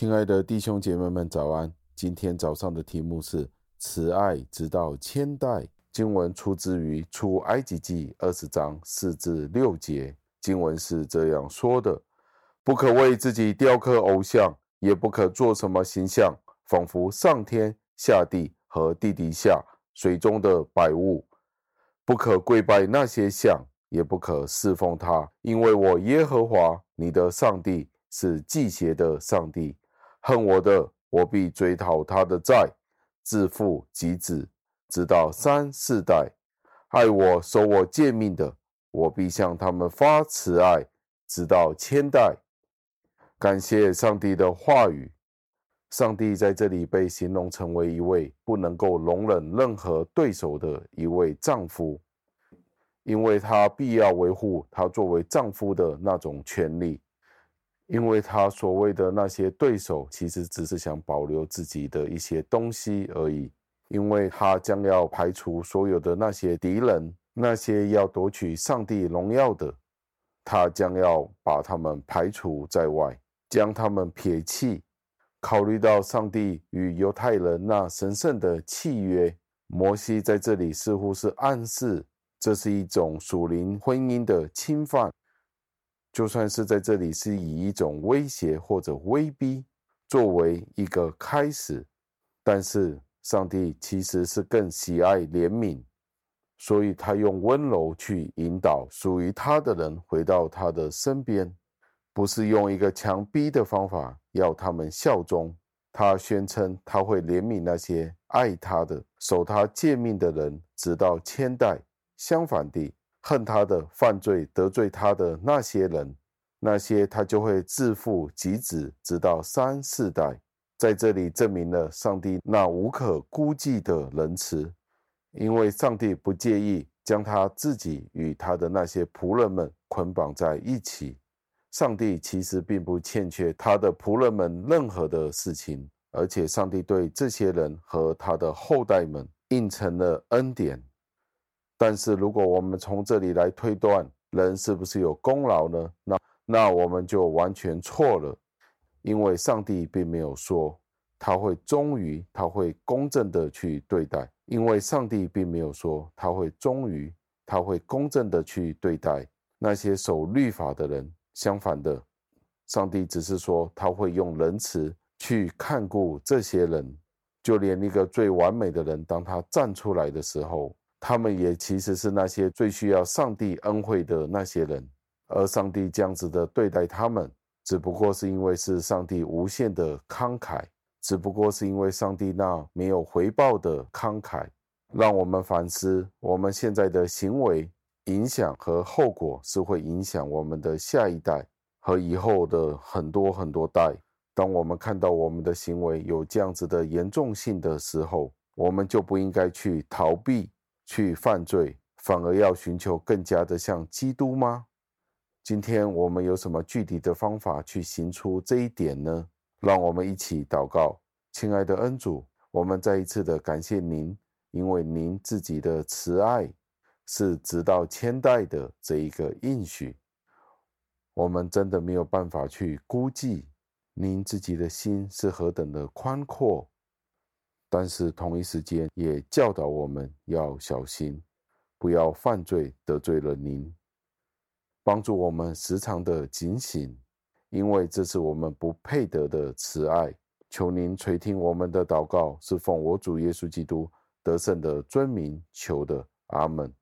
亲爱的弟兄姐妹们，早安！今天早上的题目是“慈爱直到千代”。经文出自于出埃及记二十章四至六节。经文是这样说的：“不可为自己雕刻偶像，也不可做什么形象，仿佛上天下地和地底下水中的百物。不可跪拜那些像。”也不可侍奉他，因为我耶和华你的上帝是忌邪的上帝。恨我的，我必追讨他的债，自父及子，直到三四代；爱我、守我诫命的，我必向他们发慈爱，直到千代。感谢上帝的话语。上帝在这里被形容成为一位不能够容忍任何对手的一位丈夫。因为他必要维护他作为丈夫的那种权利，因为他所谓的那些对手，其实只是想保留自己的一些东西而已。因为他将要排除所有的那些敌人，那些要夺取上帝荣耀的，他将要把他们排除在外，将他们撇弃。考虑到上帝与犹太人那神圣的契约，摩西在这里似乎是暗示。这是一种属灵婚姻的侵犯，就算是在这里是以一种威胁或者威逼作为一个开始，但是上帝其实是更喜爱怜悯，所以他用温柔去引导属于他的人回到他的身边，不是用一个强逼的方法要他们效忠。他宣称他会怜悯那些爱他的、守他诫命的人，直到千代。相反地，恨他的、犯罪得罪他的那些人，那些他就会自父及子，直到三四代。在这里证明了上帝那无可估计的仁慈，因为上帝不介意将他自己与他的那些仆人们捆绑在一起。上帝其实并不欠缺他的仆人们任何的事情，而且上帝对这些人和他的后代们应承了恩典。但是，如果我们从这里来推断人是不是有功劳呢？那那我们就完全错了，因为上帝并没有说他会忠于，他会公正的去对待，因为上帝并没有说他会忠于，他会公正的去对待那些守律法的人。相反的，上帝只是说他会用仁慈去看顾这些人，就连一个最完美的人，当他站出来的时候。他们也其实是那些最需要上帝恩惠的那些人，而上帝这样子的对待他们，只不过是因为是上帝无限的慷慨，只不过是因为上帝那没有回报的慷慨，让我们反思我们现在的行为影响和后果是会影响我们的下一代和以后的很多很多代。当我们看到我们的行为有这样子的严重性的时候，我们就不应该去逃避。去犯罪，反而要寻求更加的像基督吗？今天我们有什么具体的方法去行出这一点呢？让我们一起祷告，亲爱的恩主，我们再一次的感谢您，因为您自己的慈爱是直到千代的这一个应许，我们真的没有办法去估计您自己的心是何等的宽阔。但是同一时间也教导我们要小心，不要犯罪得罪了您，帮助我们时常的警醒，因为这是我们不配得的慈爱。求您垂听我们的祷告，是奉我主耶稣基督得胜的尊名求的，阿门。